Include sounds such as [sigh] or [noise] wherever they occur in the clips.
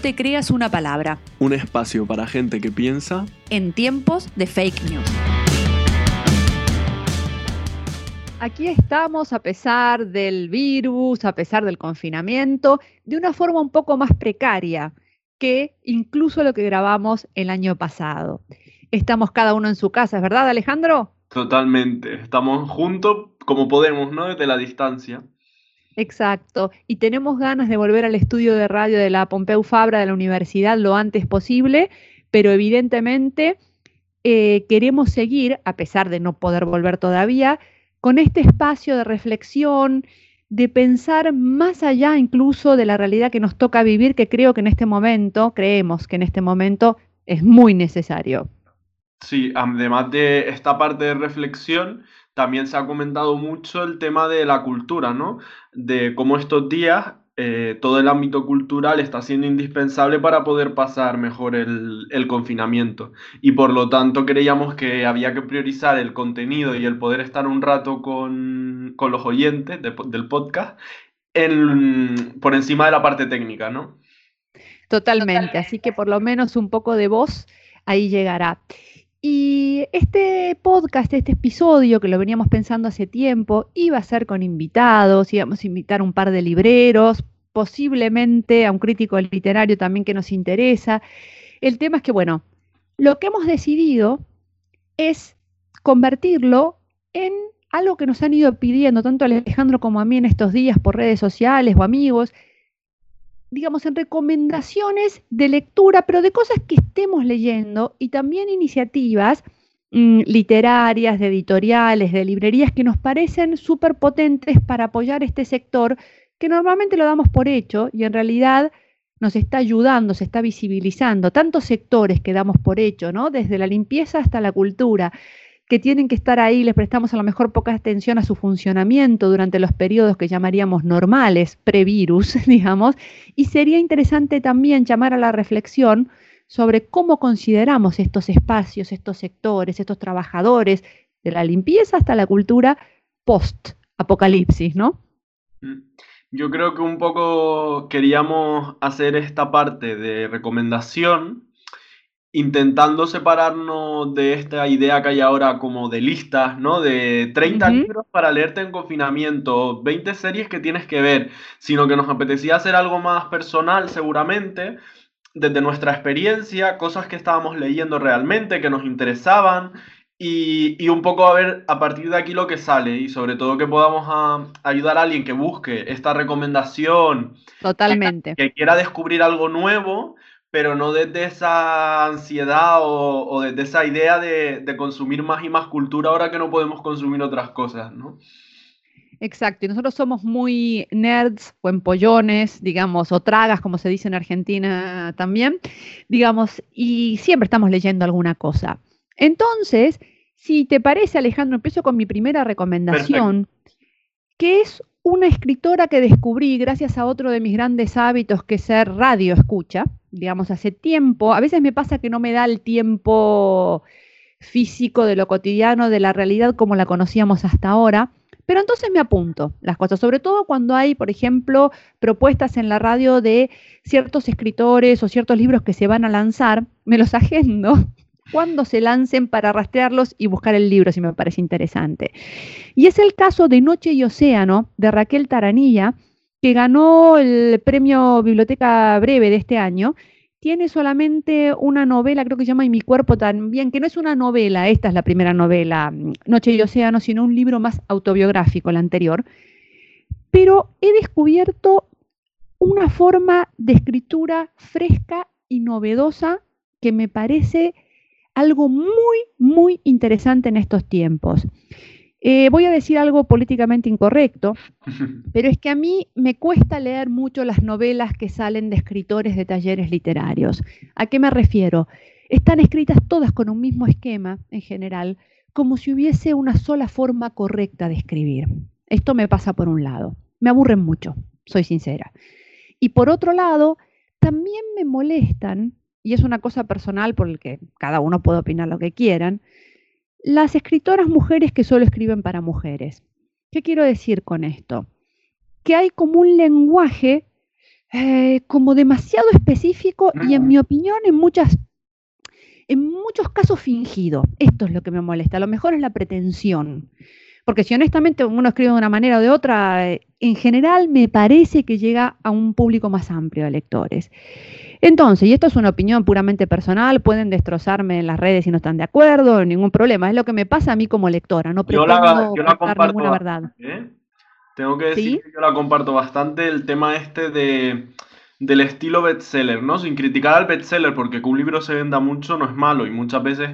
te creas una palabra. Un espacio para gente que piensa en tiempos de fake news. Aquí estamos a pesar del virus, a pesar del confinamiento, de una forma un poco más precaria que incluso lo que grabamos el año pasado. Estamos cada uno en su casa, ¿es verdad Alejandro? Totalmente, estamos juntos como podemos, ¿no? Desde la distancia. Exacto, y tenemos ganas de volver al estudio de radio de la Pompeu Fabra de la universidad lo antes posible, pero evidentemente eh, queremos seguir, a pesar de no poder volver todavía, con este espacio de reflexión, de pensar más allá incluso de la realidad que nos toca vivir, que creo que en este momento, creemos que en este momento es muy necesario. Sí, además de esta parte de reflexión, también se ha comentado mucho el tema de la cultura, ¿no? De cómo estos días eh, todo el ámbito cultural está siendo indispensable para poder pasar mejor el, confinamiento. Y por lo tanto creíamos que había que priorizar el contenido y el poder estar un rato con, los oyentes del podcast por encima de la parte técnica, ¿no? Totalmente, así que por lo menos un poco de voz ahí llegará. Y este podcast, este episodio que lo veníamos pensando hace tiempo, iba a ser con invitados, íbamos a invitar un par de libreros, posiblemente a un crítico literario también que nos interesa. El tema es que, bueno, lo que hemos decidido es convertirlo en algo que nos han ido pidiendo tanto Alejandro como a mí en estos días por redes sociales o amigos, digamos, en recomendaciones de lectura, pero de cosas que estemos leyendo y también iniciativas mm, literarias, de editoriales, de librerías que nos parecen súper potentes para apoyar este sector que normalmente lo damos por hecho y en realidad nos está ayudando, se está visibilizando, tantos sectores que damos por hecho, ¿no? Desde la limpieza hasta la cultura que tienen que estar ahí, les prestamos a lo mejor poca atención a su funcionamiento durante los periodos que llamaríamos normales, previrus, [laughs] digamos, y sería interesante también llamar a la reflexión sobre cómo consideramos estos espacios, estos sectores, estos trabajadores, de la limpieza hasta la cultura post-apocalipsis, ¿no? Mm. Yo creo que un poco queríamos hacer esta parte de recomendación intentando separarnos de esta idea que hay ahora como de listas, ¿no? De 30 libros para leerte en confinamiento, 20 series que tienes que ver, sino que nos apetecía hacer algo más personal seguramente, desde nuestra experiencia, cosas que estábamos leyendo realmente, que nos interesaban. Y, un poco a ver a partir de aquí lo que sale y sobre todo que podamos ayudar a alguien que busque esta recomendación. Totalmente. que quiera descubrir algo nuevo pero no desde esa ansiedad o, desde esa idea de, consumir más y más cultura ahora que no podemos consumir otras cosas, ¿no? Exacto, y nosotros somos muy nerds o empollones, digamos, o tragas, como se dice en Argentina también, digamos, y siempre estamos leyendo alguna cosa. Entonces, si te parece, Alejandro, empiezo con mi primera recomendación, que es una escritora que descubrí gracias a otro de mis grandes hábitos, que es ser radio escucha digamos, hace tiempo. A veces me pasa que no me da el tiempo físico de lo cotidiano, de la realidad como la conocíamos hasta ahora. Pero entonces me apunto las cosas, sobre todo cuando hay, por ejemplo, propuestas en la radio de ciertos escritores o ciertos libros que se van a lanzar, me los agendo [laughs] cuando se lancen para rastrearlos y buscar el libro si me parece interesante. Y es el caso de Noche y Océano de Raquel Taranilla, que ganó el premio Biblioteca Breve de este año, tiene solamente una novela, creo que se llama Y mi cuerpo también, que no es una novela, esta es la primera novela, Noche y Océano, sino un libro más autobiográfico, el anterior. Pero he descubierto una forma de escritura fresca y novedosa que me parece algo muy, muy interesante en estos tiempos. Eh, voy a decir algo políticamente incorrecto, [laughs] pero es que a mí me cuesta leer mucho las novelas que salen de escritores de talleres literarios. ¿A qué me refiero? Están escritas todas con un mismo esquema en general, como si hubiese una sola forma correcta de escribir. Esto me pasa por un lado. Me aburren mucho, soy sincera. Y por otro lado, también me molestan, y es una cosa personal por la que cada uno puede opinar lo que quieran, las escritoras mujeres que solo escriben para mujeres. ¿Qué quiero decir con esto? Que hay como un lenguaje eh, como demasiado específico y en mi opinión en muchas en muchos casos fingido. Esto es lo que me molesta. A lo mejor es la pretensión. Porque si honestamente uno escribe de una manera o de otra, eh, en general me parece que llega a un público más amplio de lectores. Entonces, y esto es una opinión puramente personal, pueden destrozarme en las redes si no están de acuerdo, ningún problema. Es lo que me pasa a mí como lectora, no pretendo yo la, ninguna verdad. ¿eh? Tengo que decir que yo la comparto bastante el tema este de del estilo bestseller, ¿no? Sin criticar al bestseller, porque que un libro se venda mucho no es malo y muchas veces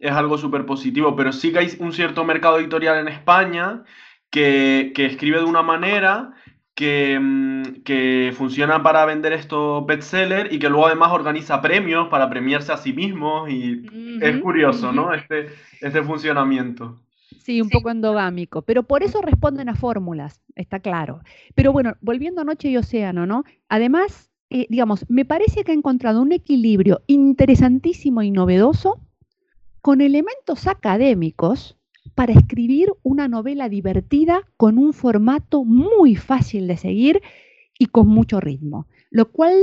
es algo súper positivo, pero sí que hay un cierto mercado editorial en España que, escribe de una manera que, mm, que, funciona para vender estos bestsellers y que luego además organiza premios para premiarse a sí mismos y es curioso, ¿no? Este, este funcionamiento. Sí, un poco endogámico, pero por eso responden a fórmulas, está claro. Pero bueno, volviendo a Noche y Océano, ¿no? Además, eh, digamos, me parece que ha encontrado un equilibrio interesantísimo y novedoso con elementos académicos para escribir una novela divertida con un formato muy fácil de seguir y con mucho ritmo, lo cual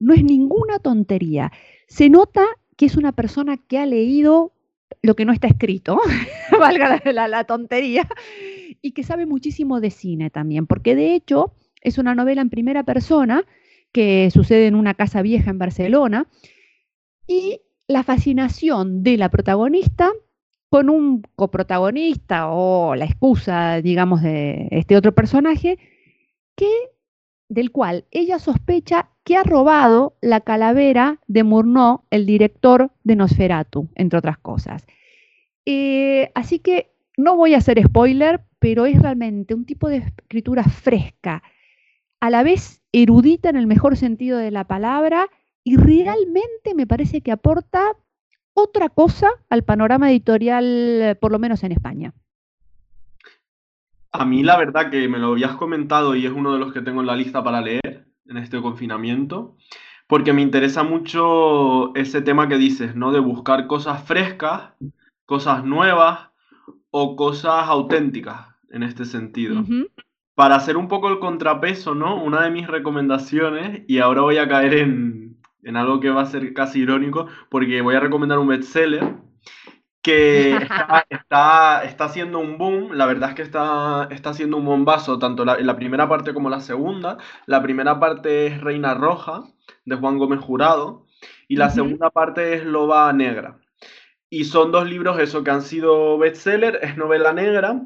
no es ninguna tontería. Se nota que es una persona que ha leído lo que no está escrito, [laughs] valga la, tontería, y que sabe muchísimo de cine también, porque de hecho es una novela en primera persona que sucede en una casa vieja en Barcelona, y la fascinación de la protagonista con un coprotagonista o la excusa, digamos, de este otro personaje, que, del cual ella sospecha que ha robado la calavera de Murnau, el director de Nosferatu, entre otras cosas. Eh, así que no voy a hacer spoiler, pero es realmente un tipo de escritura fresca, a la vez erudita en el mejor sentido de la palabra y realmente me parece que aporta otra cosa al panorama editorial, por lo menos en España. A mí la verdad que me lo habías comentado y es uno de los que tengo en la lista para leer en este confinamiento, porque me interesa mucho ese tema que dices, ¿no? De buscar cosas frescas, cosas nuevas o cosas auténticas en este sentido. Para hacer un poco el contrapeso, ¿no? Una de mis recomendaciones, y ahora voy a caer en, en algo que va a ser casi irónico, porque voy a recomendar un bestseller que está, [laughs] está, está, haciendo un boom, la verdad es que está, está haciendo un bombazo, tanto la, la primera parte como la segunda. La primera parte es Reina Roja, de Juan Gómez Jurado, y la segunda parte es Loba Negra. Y son dos libros, eso, que han sido bestseller, es novela negra,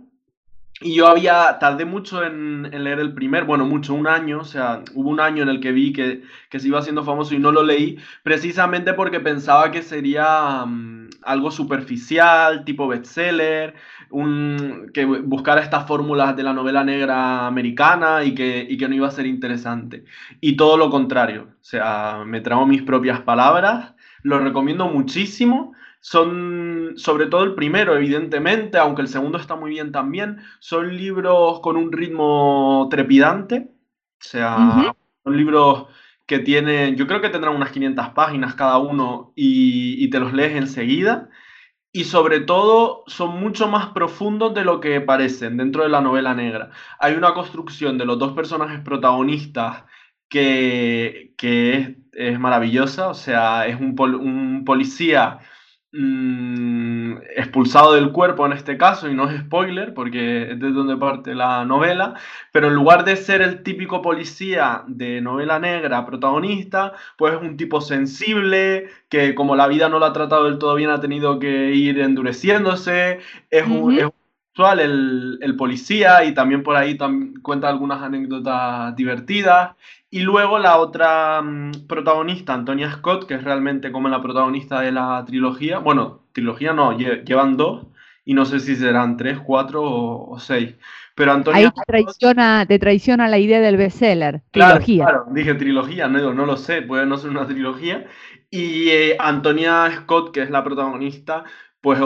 y yo había, tardé mucho en, leer el primer, bueno, mucho, un año, o sea, hubo un año en el que vi que, se iba haciendo famoso y no lo leí, precisamente porque pensaba que sería mm, algo superficial, tipo bestseller, un, que buscara estas fórmulas de la novela negra americana y que, y que no iba a ser interesante. Y todo lo contrario, o sea, me trago mis propias palabras, lo recomiendo muchísimo son, sobre todo el primero, evidentemente, aunque el segundo está muy bien también, son libros con un ritmo trepidante. O sea, son libros que tienen, yo creo que tendrán unas 500 páginas cada uno y, y te los lees enseguida. Y sobre todo son mucho más profundos de lo que parecen dentro de la novela negra. Hay una construcción de los dos personajes protagonistas que, que es, es, maravillosa. O sea, es un, un policía Mm, expulsado del cuerpo en este caso, y no es spoiler porque es de donde parte la novela, pero en lugar de ser el típico policía de novela negra protagonista, pues es un tipo sensible, que como la vida no lo ha tratado del todo bien ha tenido que ir endureciéndose, es, un, es el, el, policía y también por ahí cuenta algunas anécdotas divertidas y luego la otra mm, protagonista, Antonia Scott, que es realmente como la protagonista de la trilogía. Bueno, trilogía no, llevan dos y no sé si serán tres, cuatro o, seis. Pero Antonia Ahí te traiciona, te traiciona la idea del bestseller, trilogía. Claro, dije trilogía, no, no lo sé, puede no ser una trilogía. Y eh, Antonia Scott, que es la protagonista, pues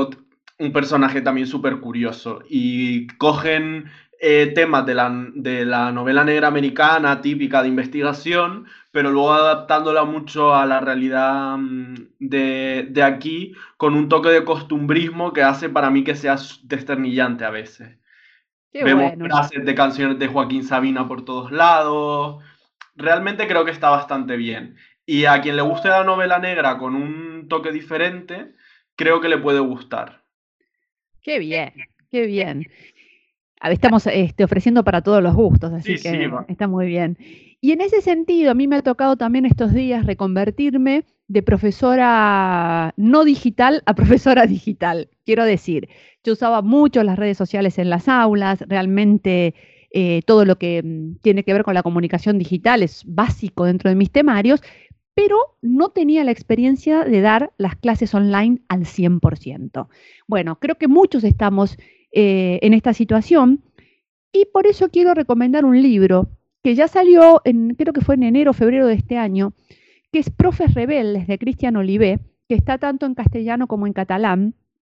un personaje también súper curioso. Y cogen eh, temas de la, de la, novela negra americana típica de investigación, pero luego adaptándola mucho a la realidad mm, de, de, aquí con un toque de costumbrismo que hace para mí que sea desternillante a veces. Vemos frases de canciones de Joaquín Sabina por todos lados. realmente creo que está bastante bien. Y a quien le guste la novela negra con un toque diferente, creo que le puede gustar. Qué bien, qué bien. [laughs] Estamos este, ofreciendo para todos los gustos, así que está muy bien. Y en ese sentido, a mí me ha tocado también estos días reconvertirme de profesora no digital a profesora [laughs] digital. Quiero decir, yo usaba mucho las redes sociales en las aulas, realmente eh, todo lo que mm, tiene que ver con la comunicación digital es básico dentro de mis temarios, pero no tenía la experiencia de dar las clases online al 100%. Bueno, creo que muchos estamos eh, en esta situación y por eso quiero recomendar un libro que ya salió, creo que fue en enero o febrero de este año, que es Profes Rebeldes de Cristian Olivé, que está tanto en castellano como en catalán.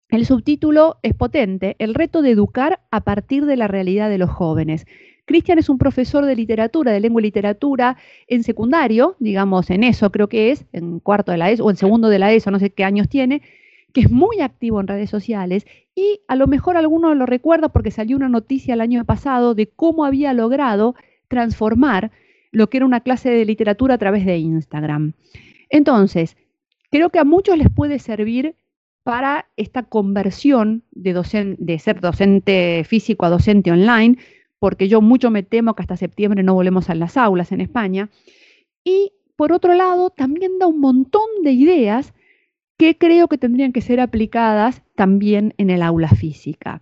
El subtítulo es potente, El reto de educar a partir de la realidad de los jóvenes. Cristian es un profesor de literatura, de lengua y literatura en secundario, digamos en eso creo que es, en cuarto de la ESO o en segundo de la ESO, no sé qué años tiene, que es muy activo en redes sociales y a lo mejor alguno lo recuerda porque salió una noticia el año pasado de cómo había logrado transformar lo que era una clase de literatura a través de Instagram. Entonces, creo que a muchos les puede servir para esta conversión de, de ser docente físico a docente online, porque yo mucho me temo que hasta septiembre no volvemos a las aulas en España. Y por otro lado, también da un montón de ideas que creo que tendrían que ser aplicadas también en el aula física.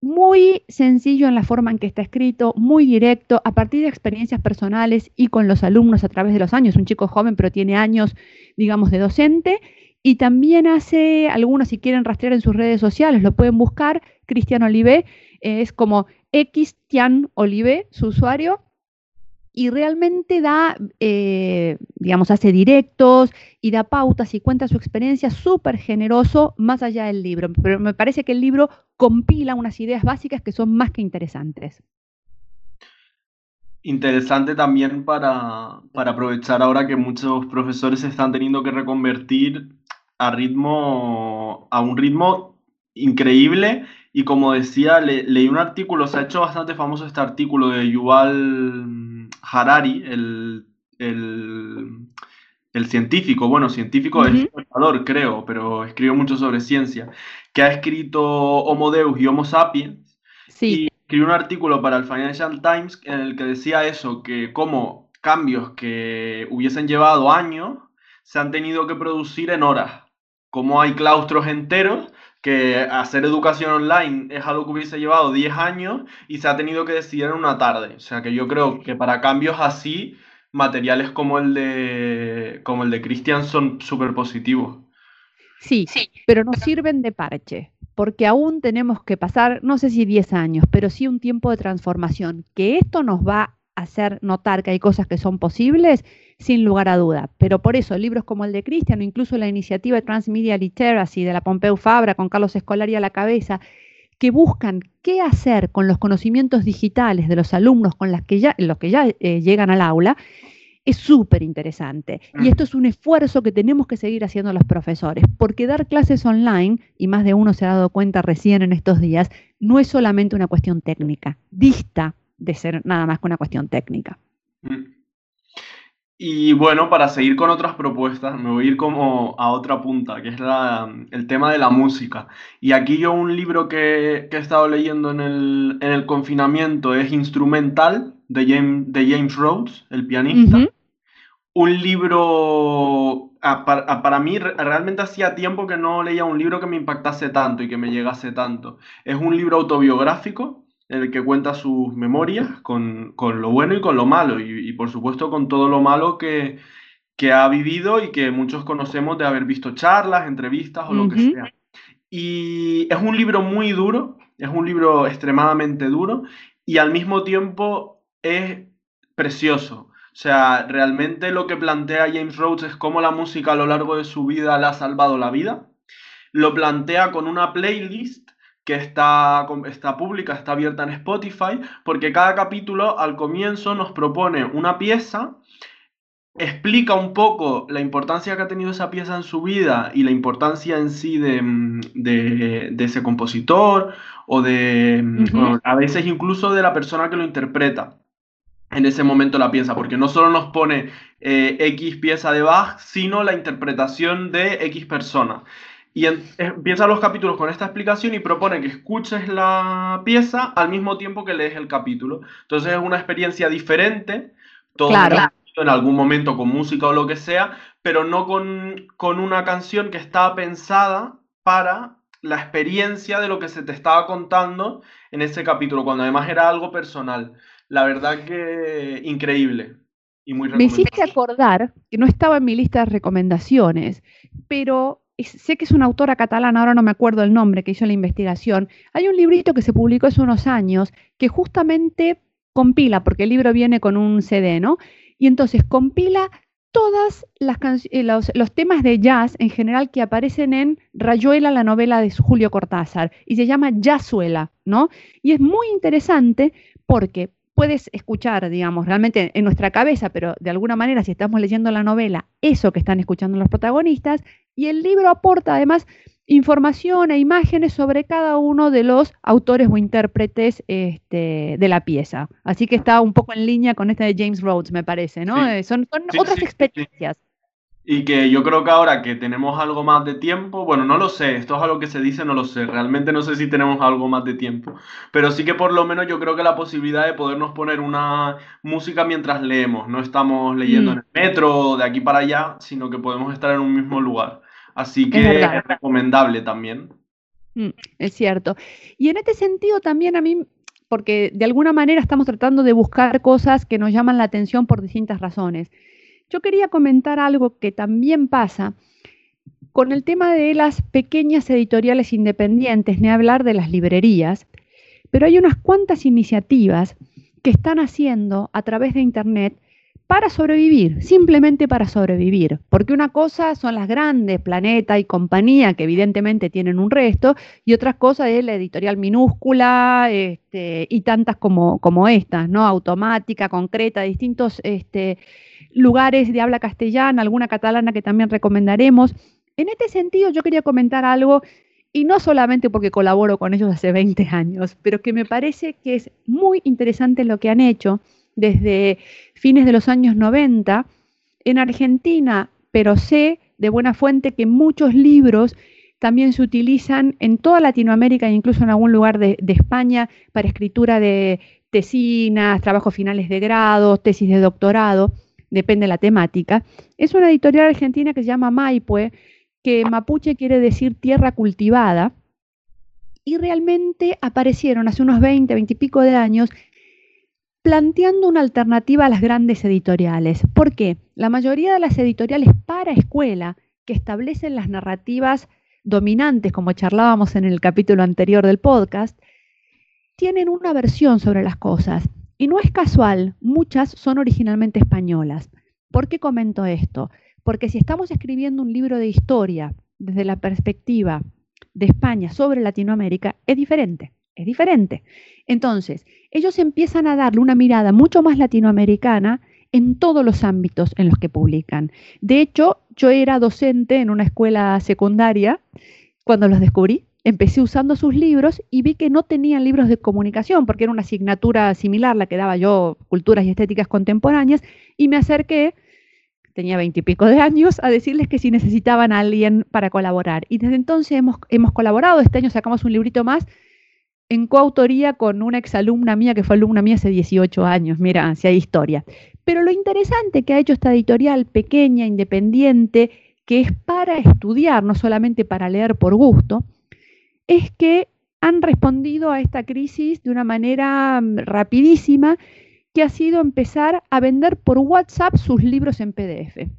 Muy sencillo en la forma en que está escrito, muy directo, a partir de experiencias personales y con los alumnos a través de los años. Un chico joven, pero tiene años, digamos, de docente. Y también hace, algunos si quieren rastrear en sus redes sociales, lo pueden buscar, Cristian Olive, es como Xtian Olive, su usuario, y realmente da, eh, digamos, hace directos y da pautas y cuenta su experiencia súper generoso más allá del libro. Pero me parece que el libro compila unas ideas básicas que son más que interesantes. Interesante también para, para aprovechar ahora que muchos profesores están teniendo que reconvertir a ritmo, a un ritmo increíble y como decía, leí un artículo, se ha hecho bastante famoso este artículo de Yuval Harari, el, científico, bueno, científico es pensador, creo, pero escribió mucho sobre ciencia, que ha escrito Homo Deus y Homo Sapiens. Sí. Y escribió un artículo para el Financial Times en el que decía eso, que como cambios que hubiesen llevado años se han tenido que producir en horas. Como hay claustros enteros que hacer educación online es algo que hubiese llevado 10 años y se ha tenido que decidir en una tarde. O sea que yo creo que para cambios así, materiales como el de, como el de Christian son súper positivos. Sí, sí, pero nos sirven de parche, porque aún tenemos que pasar, no sé si 10 años, pero sí un tiempo de transformación, que esto nos va a hacer notar que hay cosas que son posibles sin lugar a duda. Pero por eso, libros como el de Cristian o incluso la iniciativa Transmedia Literacy de la Pompeu Fabra con Carlos Escolari a la cabeza, que buscan qué hacer con los conocimientos digitales de los alumnos con las que ya, los que ya eh, llegan al aula, es súper interesante. Y mm. esto es un esfuerzo que tenemos que seguir haciendo los profesores, porque dar clases online, y más de uno se ha dado cuenta recién en estos días, no es solamente una cuestión técnica, dista de ser nada más que una cuestión técnica. Mm. Y bueno, para seguir con otras propuestas, me voy a ir como a otra punta, que es el tema de la música. Y aquí yo un libro que, he estado leyendo en el, confinamiento es Instrumental de James, de James Rhodes, el pianista. Un libro, para, para, mí realmente hacía tiempo que no leía un libro que me impactase tanto y que me llegase tanto. Es un libro autobiográfico en el que cuenta sus memorias con, lo bueno y con lo malo, y, por supuesto con todo lo malo que, ha vivido y que muchos conocemos de haber visto charlas, entrevistas o lo que sea. Y es un libro muy duro, es un libro extremadamente duro y al mismo tiempo es precioso. O sea, realmente lo que plantea James Rhodes es cómo la música a lo largo de su vida le ha salvado la vida. Lo plantea con una playlist que está, está pública, está abierta en Spotify, porque cada capítulo al comienzo nos propone una pieza, explica un poco la importancia que ha tenido esa pieza en su vida y la importancia en sí de, mm, ese compositor o de, mm, a veces incluso de la persona que lo interpreta. en ese momento la pieza, porque no solo nos pone eh, X pieza de Bach, sino la interpretación de X persona. Y empieza los capítulos con esta explicación y propone que escuches la pieza al mismo tiempo que lees el capítulo. Entonces es una experiencia diferente, todo en algún momento con música o lo que sea, pero no con, con una canción que está pensada para la experiencia de lo que se te estaba contando en ese capítulo, cuando además era algo personal. La verdad que increíble y muy Me hiciste acordar que no estaba en mi lista de recomendaciones, pero sé que es una autora catalana, ahora no me acuerdo el nombre, que hizo la investigación. Hay un librito que se publicó hace unos años que justamente compila, porque el libro viene con un CD, ¿no? Y entonces compila todas las eh, los, los, temas de jazz en general que aparecen en Rayuela, la novela de Julio Cortázar, y se llama Jazzuela, ¿no? Y es muy interesante porque puedes escuchar, digamos, realmente en nuestra cabeza, pero de alguna manera si estamos leyendo la novela, eso que están escuchando los protagonistas, y el libro aporta además información e imágenes sobre cada uno de los autores o intérpretes este, de la pieza. Así que está un poco en línea con esta de James Rhodes, me parece, ¿no? Eh, son, otras experiencias. Y que yo creo que ahora que tenemos algo más de tiempo, bueno, no lo sé, esto es algo que se dice, no lo sé, realmente no sé si tenemos algo más de tiempo, pero sí que por lo menos yo creo que la posibilidad de podernos poner una música mientras leemos, no estamos leyendo mm. en el metro de aquí para allá, sino que podemos estar en un mismo lugar. Así que es, recomendable también. Mm, es cierto. Y en este sentido también a mí, porque de alguna manera estamos tratando de buscar cosas que nos llaman la atención por distintas razones. Yo quería comentar algo que también pasa con el tema de las pequeñas editoriales independientes, ni hablar de las librerías, pero hay unas cuantas iniciativas que están haciendo a través de Internet para sobrevivir, simplemente para sobrevivir. Porque una cosa son las grandes, Planeta y compañía, que evidentemente tienen un resto, y otra cosa es la editorial minúscula este, y tantas como, como estas, ¿no? Automática, concreta, distintos este, lugares de habla castellana, alguna catalana que también recomendaremos. En este sentido, yo quería comentar algo, y no solamente porque colaboro con ellos hace 20 años, pero que me parece que es muy interesante lo que han hecho desde fines de los años 90 en Argentina, pero sé de buena fuente que muchos libros también se utilizan en toda Latinoamérica e incluso en algún lugar de, de España para escritura de tesinas, trabajos finales de grado, tesis de doctorado depende de la temática, es una editorial argentina que se llama Maipue, que mapuche quiere decir tierra cultivada, y realmente aparecieron hace unos 20, 20 y pico de años planteando una alternativa a las grandes editoriales. ¿Por qué? La mayoría de las editoriales para escuela que establecen las narrativas dominantes, como charlábamos en el capítulo anterior del podcast, tienen una versión sobre las cosas. Y no es casual, muchas son originalmente españolas. ¿Por qué comento esto? Porque si estamos escribiendo un libro de historia desde la perspectiva de España sobre Latinoamérica, es diferente, es diferente. Entonces, ellos empiezan a darle una mirada mucho más latinoamericana en todos los ámbitos en los que publican. De hecho, yo era docente en una escuela secundaria cuando los descubrí empecé usando sus libros y vi que no tenían libros de comunicación, porque era una asignatura similar la que daba yo, Culturas y Estéticas Contemporáneas, y me acerqué, tenía veintipico de años, a decirles que si necesitaban a alguien para colaborar. Y desde entonces hemos, hemos colaborado, este año sacamos un librito más en coautoría con una exalumna mía que fue alumna mía hace 18 años, mira, si hay historia. Pero lo interesante que ha hecho esta editorial pequeña, independiente, que es para estudiar, no solamente para leer por gusto, es que han respondido a esta crisis de una manera mm, rapidísima, que ha sido empezar a vender por WhatsApp sus libros en PDF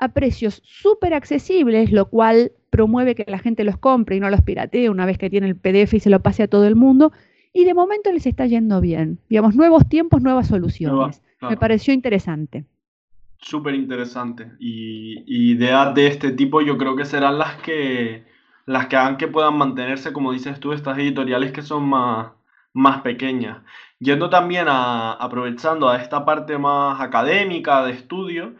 a precios súper accesibles, lo cual promueve que la gente los compre y no los piratee una vez que tiene el PDF y se lo pase a todo el mundo. Y de momento les está yendo bien. Digamos, nuevos tiempos, nuevas soluciones. Me pareció interesante. Súper interesante. Y, y ideas de este tipo yo creo que serán las que las que hagan que puedan mantenerse, como dices tú, estas editoriales que son más, más pequeñas. Yendo también a, aprovechando a esta parte más académica de estudio,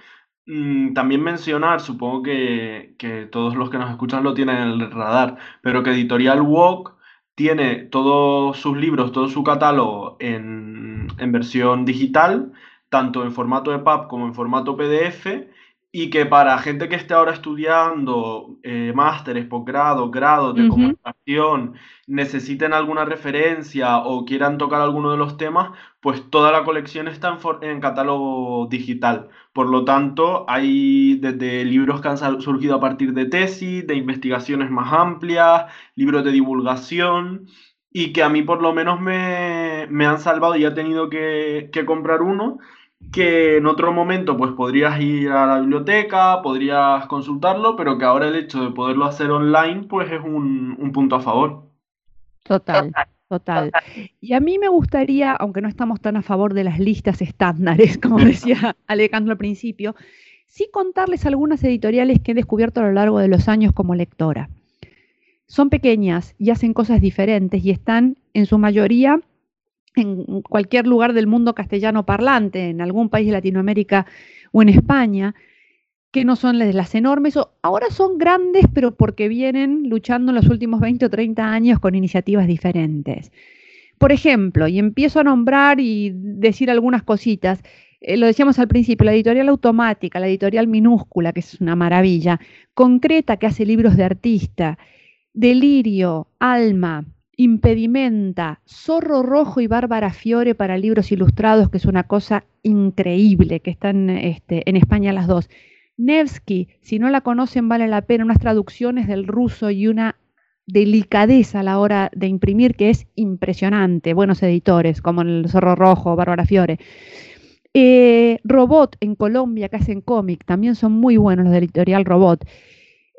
también mencionar, supongo que, que, todos los que nos escuchan lo tienen en el radar, pero que Editorial Walk tiene todos sus libros, todo su catálogo en, en versión digital, tanto en formato EPUB como en formato PDF y que para gente que esté ahora estudiando eh, másteres, posgrados, grados de comunicación, necesiten alguna referencia o quieran tocar alguno de los temas, pues toda la colección está en, en, catálogo digital. Por lo tanto, hay desde libros que han surgido a partir de tesis, de investigaciones más amplias, libros de divulgación y que a mí por lo menos me, me han salvado y he tenido que, que comprar uno que en otro momento pues podrías ir a la biblioteca, podrías consultarlo, pero que ahora el hecho de poderlo hacer online pues es un, punto a favor. Total, total. Y a mí me gustaría, aunque no estamos tan a favor de las listas estándares, [laughs] como decía Alejandro al principio, sí contarles algunas editoriales que he descubierto a lo largo de los años como lectora. Son pequeñas y hacen cosas diferentes y están en su mayoría en cualquier lugar del mundo castellano parlante, en algún país de Latinoamérica o en España, que no son las enormes, ahora son grandes, pero porque vienen luchando en los últimos 20 o 30 años con iniciativas diferentes. Por ejemplo, y empiezo a nombrar y decir algunas cositas, eh, lo decíamos al principio, la editorial automática, la editorial minúscula, que es una maravilla, concreta, que hace libros de artista, Delirio, Alma, Impedimenta, Zorro Rojo y Bárbara Fiore para libros ilustrados, que es una cosa increíble, que están este, en España las dos. Nevsky, si no la conocen, vale la pena, unas traducciones del ruso y una delicadeza a la hora de imprimir que es impresionante. Buenos editores, como el Zorro Rojo, Bárbara Fiore. Eh, Robot en Colombia, que hacen cómic, también son muy buenos los de editorial Robot.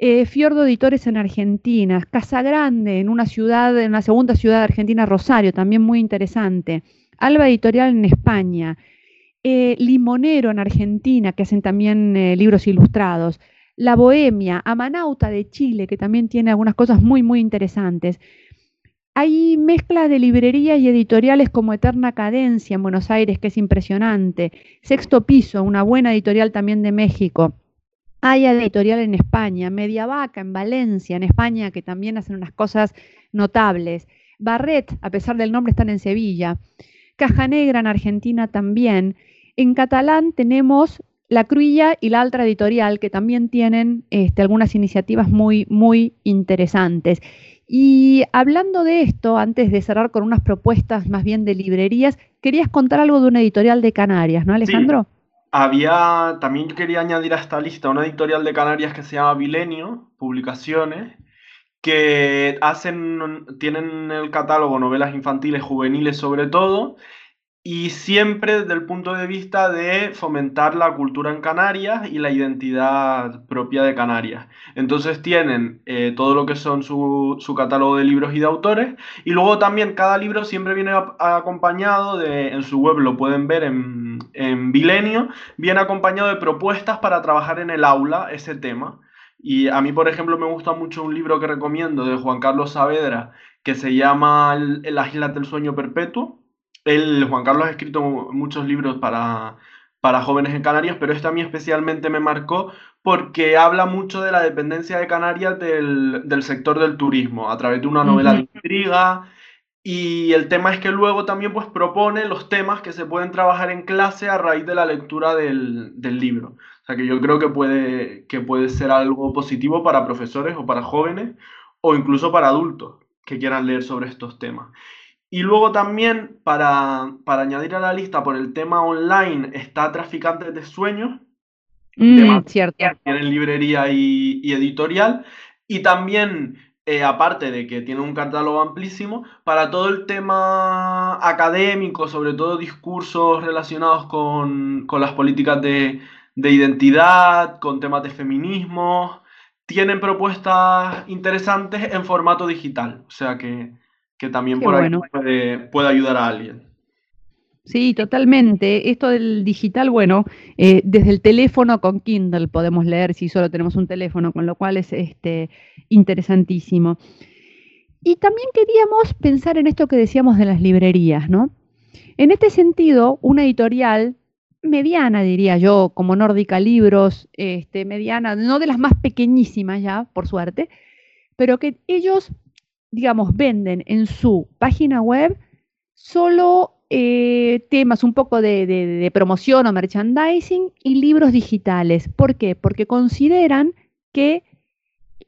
Eh, Fiordo Editores en Argentina, Casa Grande en una ciudad, en la segunda ciudad de Argentina, Rosario, también muy interesante, Alba Editorial en España, eh, Limonero en Argentina, que hacen también eh, libros ilustrados, La Bohemia, Amanauta de Chile, que también tiene algunas cosas muy, muy interesantes. Hay mezcla de librería y editoriales como Eterna Cadencia en Buenos Aires, que es impresionante. Sexto Piso, una buena editorial también de México. Hay editorial en España, Media Vaca en Valencia, en España, que también hacen unas cosas notables. Barret, a pesar del nombre, están en Sevilla. Caja Negra en Argentina también. En catalán tenemos La Cruilla y la Altra Editorial, que también tienen este, algunas iniciativas muy, muy interesantes. Y hablando de esto, antes de cerrar con unas propuestas más bien de librerías, querías contar algo de una editorial de Canarias, ¿no, Alejandro? Había, también yo quería añadir a esta lista una editorial de Canarias que se llama Vilenio, Publicaciones, que hacen, tienen el catálogo novelas infantiles, juveniles sobre todo, y siempre desde el punto de vista de fomentar la cultura en Canarias y la identidad propia de Canarias. Entonces tienen eh, todo lo que son su, catálogo de libros y de autores y luego también cada libro siempre viene acompañado de, en su web lo pueden ver en, en Bilenio, viene acompañado de propuestas para trabajar en el aula ese tema. Y a mí, por ejemplo, me gusta mucho un libro que recomiendo de Juan Carlos Saavedra que se llama Las Islas del Sueño Perpetuo él, Juan Carlos, ha escrito muchos libros para, para jóvenes en Canarias, pero este a mí especialmente me marcó porque habla mucho de la dependencia de Canarias del, sector del turismo, a través de una novela de intriga. Y el tema es que luego también pues, propone los temas que se pueden trabajar en clase a raíz de la lectura del, del libro. O sea que yo creo que puede, que puede ser algo positivo para profesores o para jóvenes o incluso para adultos que quieran leer sobre estos temas. Y luego también, para, añadir a la lista por el tema online, está Traficantes de Sueños. Mm, cierto. Tienen librería y, editorial. Y también, eh, aparte de que tiene un catálogo amplísimo, para todo el tema académico, sobre todo discursos relacionados con, las políticas de, de identidad, con temas de feminismo, tienen propuestas interesantes en formato digital. O sea que que también por ahí puede, ayudar a alguien. Sí, totalmente. Esto del digital, bueno, eh, desde el teléfono con Kindle podemos leer si solo tenemos un teléfono, con lo cual es este, interesantísimo. Y también queríamos pensar en esto que decíamos de las librerías, ¿no? En este sentido, una editorial mediana, diría yo, como Nórdica Libros, este, mediana, no de las más pequeñísimas ya, por suerte, pero que ellos digamos, venden en su página web solo eh, temas un poco de, promoción o merchandising y libros digitales. ¿Por qué? Porque consideran que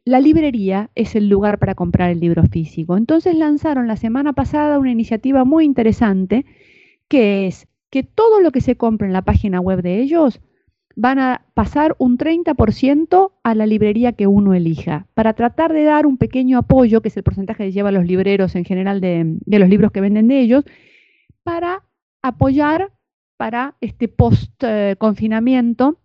la librería es el lugar para comprar el libro físico. Entonces lanzaron la semana pasada una iniciativa muy interesante que es que todo lo que se compre en la página web de ellos van a pasar un 30% a la librería que uno elija, para tratar de dar un pequeño apoyo, que es el porcentaje que llevan los libreros en general de, los libros que venden de ellos, para apoyar para este post-confinamiento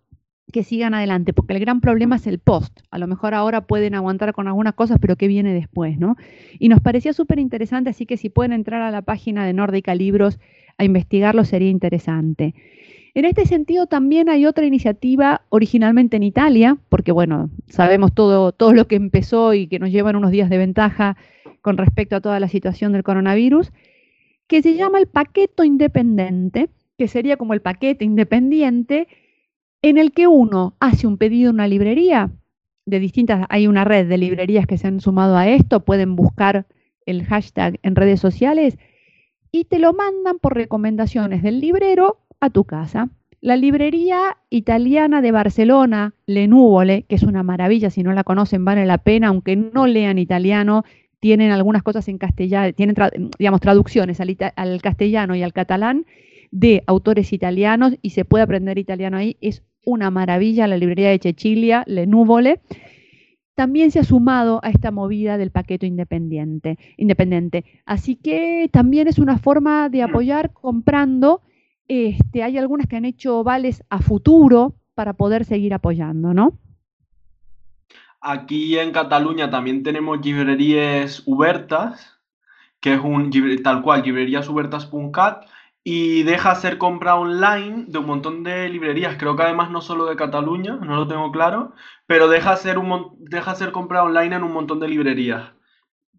que sigan adelante, porque el gran problema es el post. A lo mejor ahora pueden aguantar con algunas cosas, pero ¿qué viene después? ¿no? Y nos parecía súper interesante, así que si pueden entrar a la página de Nórdica Libros a investigarlo, sería interesante. En este sentido, también hay otra iniciativa originalmente en Italia, porque bueno, sabemos todo, todo lo que empezó y que nos llevan unos días de ventaja con respecto a toda la situación del coronavirus, que se llama el paquete independiente, que sería como el paquete independiente en el que uno hace un pedido en una librería, de distintas, hay una red de librerías que se han sumado a esto, pueden buscar el hashtag en redes sociales y te lo mandan por recomendaciones del librero a tu casa. La librería italiana de Barcelona, Lenúvole, que es una maravilla, si no la conocen vale la pena, aunque no lean italiano, tienen algunas cosas en castellano, tienen, digamos, traducciones al, al, castellano y al catalán de autores italianos y se puede aprender italiano ahí. Es una maravilla la librería de Chechilia, Le Nuvole. También se ha sumado a esta movida del paquete independiente, independiente. Así que también es una forma de apoyar comprando. Este, hay algunas que han hecho vales a futuro para poder seguir apoyando, ¿no? Aquí en Cataluña también tenemos librerías Ubertas, que es un tal cual, libreríasubertas.cat, y deja hacer compra online de un montón de librerías. Creo que además no solo de Cataluña, no lo tengo claro, pero deja hacer, un, deja hacer compra online en un montón de librerías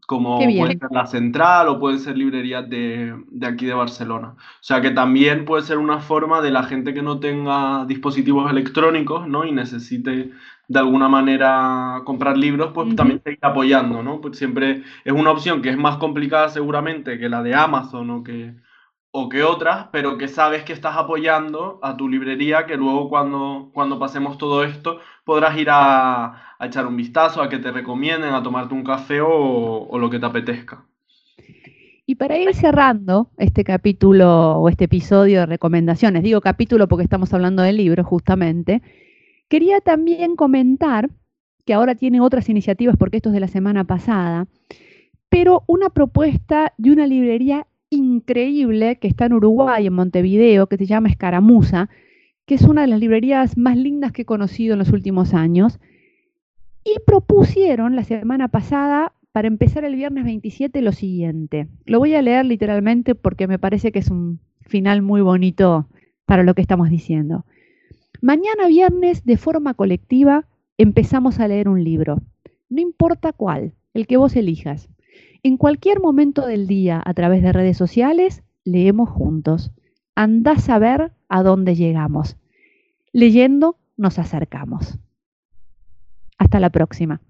como puede ser la central o pueden ser librerías de, aquí de Barcelona. O sea que también puede ser una forma de la gente que no tenga dispositivos electrónicos, ¿no? Y necesite de alguna manera comprar libros, pues también seguir apoyando, ¿no? Pues siempre es una opción que es más complicada seguramente que la de Amazon o que, o que otras, pero que sabes que estás apoyando a tu librería, que luego cuando, cuando pasemos todo esto podrás ir a, echar un vistazo, a que te recomienden, a tomarte un café o, lo que te apetezca. Y para ir cerrando este capítulo o este episodio de recomendaciones, digo capítulo porque estamos hablando del libro justamente, quería también comentar que ahora tiene otras iniciativas porque esto es de la semana pasada, pero una propuesta de una librería increíble que está en Uruguay, en Montevideo, que se llama Escaramuza, que es una de las librerías más lindas que he conocido en los últimos años. Y propusieron la semana pasada, para empezar el viernes 27, lo siguiente. Lo voy a leer literalmente porque me parece que es un final muy bonito para lo que estamos diciendo. Mañana viernes, de forma colectiva, empezamos a leer un libro. No importa cuál, el que vos elijas. En cualquier momento del día, a través de redes sociales, leemos juntos. Andás a ver a dónde llegamos. Leyendo nos acercamos. Hasta la próxima.